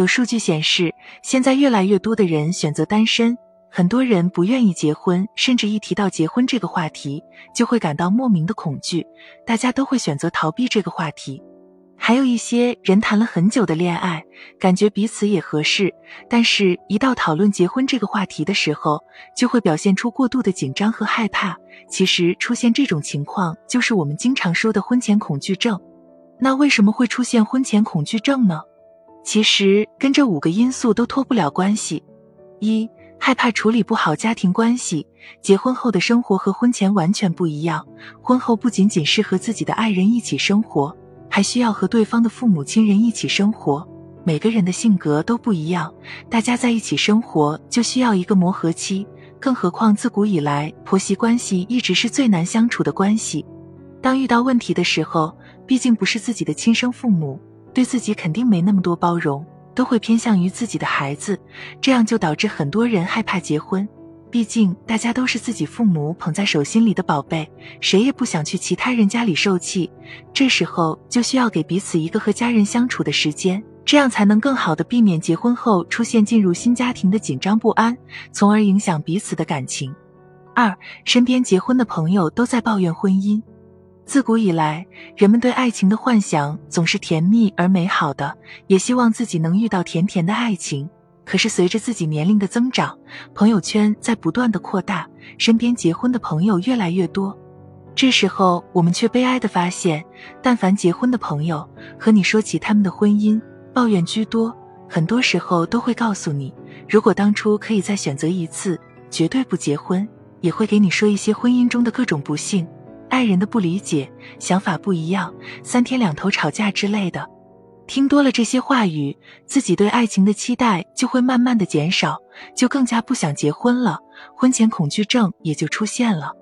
有数据显示，现在越来越多的人选择单身，很多人不愿意结婚，甚至一提到结婚这个话题，就会感到莫名的恐惧，大家都会选择逃避这个话题。还有一些人谈了很久的恋爱，感觉彼此也合适，但是，一到讨论结婚这个话题的时候，就会表现出过度的紧张和害怕。其实，出现这种情况，就是我们经常说的婚前恐惧症。那为什么会出现婚前恐惧症呢？其实，跟这五个因素都脱不了关系。一、害怕处理不好家庭关系，结婚后的生活和婚前完全不一样。婚后不仅仅是和自己的爱人一起生活。还需要和对方的父母亲人一起生活，每个人的性格都不一样，大家在一起生活就需要一个磨合期。更何况自古以来，婆媳关系一直是最难相处的关系。当遇到问题的时候，毕竟不是自己的亲生父母，对自己肯定没那么多包容，都会偏向于自己的孩子，这样就导致很多人害怕结婚。毕竟大家都是自己父母捧在手心里的宝贝，谁也不想去其他人家里受气。这时候就需要给彼此一个和家人相处的时间，这样才能更好的避免结婚后出现进入新家庭的紧张不安，从而影响彼此的感情。二，身边结婚的朋友都在抱怨婚姻。自古以来，人们对爱情的幻想总是甜蜜而美好的，也希望自己能遇到甜甜的爱情。可是随着自己年龄的增长，朋友圈在不断的扩大，身边结婚的朋友越来越多。这时候，我们却悲哀的发现，但凡结婚的朋友和你说起他们的婚姻，抱怨居多。很多时候都会告诉你，如果当初可以再选择一次，绝对不结婚。也会给你说一些婚姻中的各种不幸，爱人的不理解，想法不一样，三天两头吵架之类的。听多了这些话语，自己对爱情的期待就会慢慢的减少，就更加不想结婚了，婚前恐惧症也就出现了。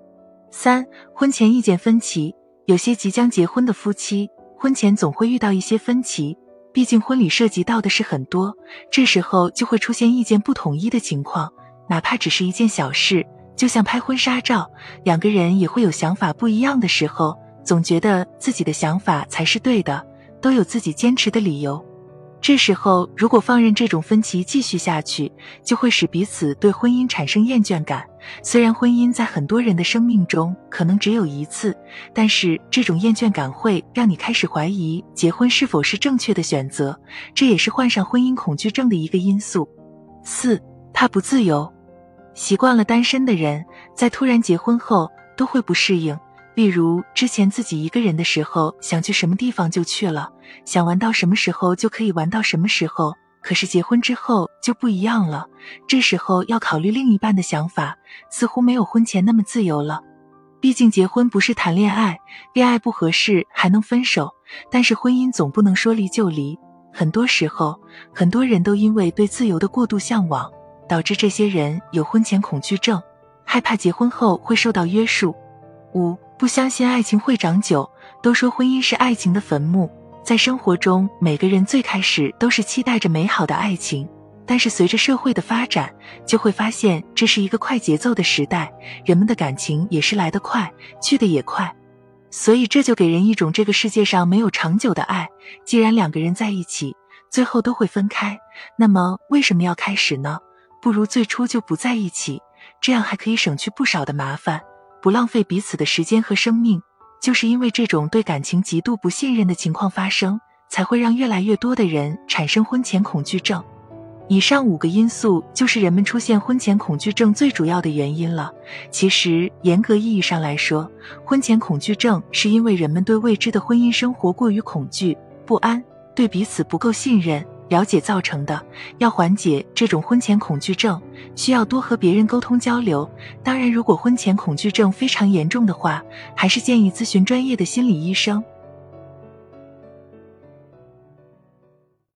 三、婚前意见分歧，有些即将结婚的夫妻，婚前总会遇到一些分歧，毕竟婚礼涉及到的事很多，这时候就会出现意见不统一的情况，哪怕只是一件小事，就像拍婚纱照，两个人也会有想法不一样的时候，总觉得自己的想法才是对的。都有自己坚持的理由，这时候如果放任这种分歧继续下去，就会使彼此对婚姻产生厌倦感。虽然婚姻在很多人的生命中可能只有一次，但是这种厌倦感会让你开始怀疑结婚是否是正确的选择，这也是患上婚姻恐惧症的一个因素。四，他不自由，习惯了单身的人在突然结婚后都会不适应。例如，之前自己一个人的时候，想去什么地方就去了，想玩到什么时候就可以玩到什么时候。可是结婚之后就不一样了，这时候要考虑另一半的想法，似乎没有婚前那么自由了。毕竟结婚不是谈恋爱，恋爱不合适还能分手，但是婚姻总不能说离就离。很多时候，很多人都因为对自由的过度向往，导致这些人有婚前恐惧症，害怕结婚后会受到约束。五。不相信爱情会长久，都说婚姻是爱情的坟墓。在生活中，每个人最开始都是期待着美好的爱情，但是随着社会的发展，就会发现这是一个快节奏的时代，人们的感情也是来得快，去得也快，所以这就给人一种这个世界上没有长久的爱。既然两个人在一起，最后都会分开，那么为什么要开始呢？不如最初就不在一起，这样还可以省去不少的麻烦。不浪费彼此的时间和生命，就是因为这种对感情极度不信任的情况发生，才会让越来越多的人产生婚前恐惧症。以上五个因素就是人们出现婚前恐惧症最主要的原因了。其实严格意义上来说，婚前恐惧症是因为人们对未知的婚姻生活过于恐惧不安，对彼此不够信任。了解造成的，要缓解这种婚前恐惧症，需要多和别人沟通交流。当然，如果婚前恐惧症非常严重的话，还是建议咨询专业的心理医生。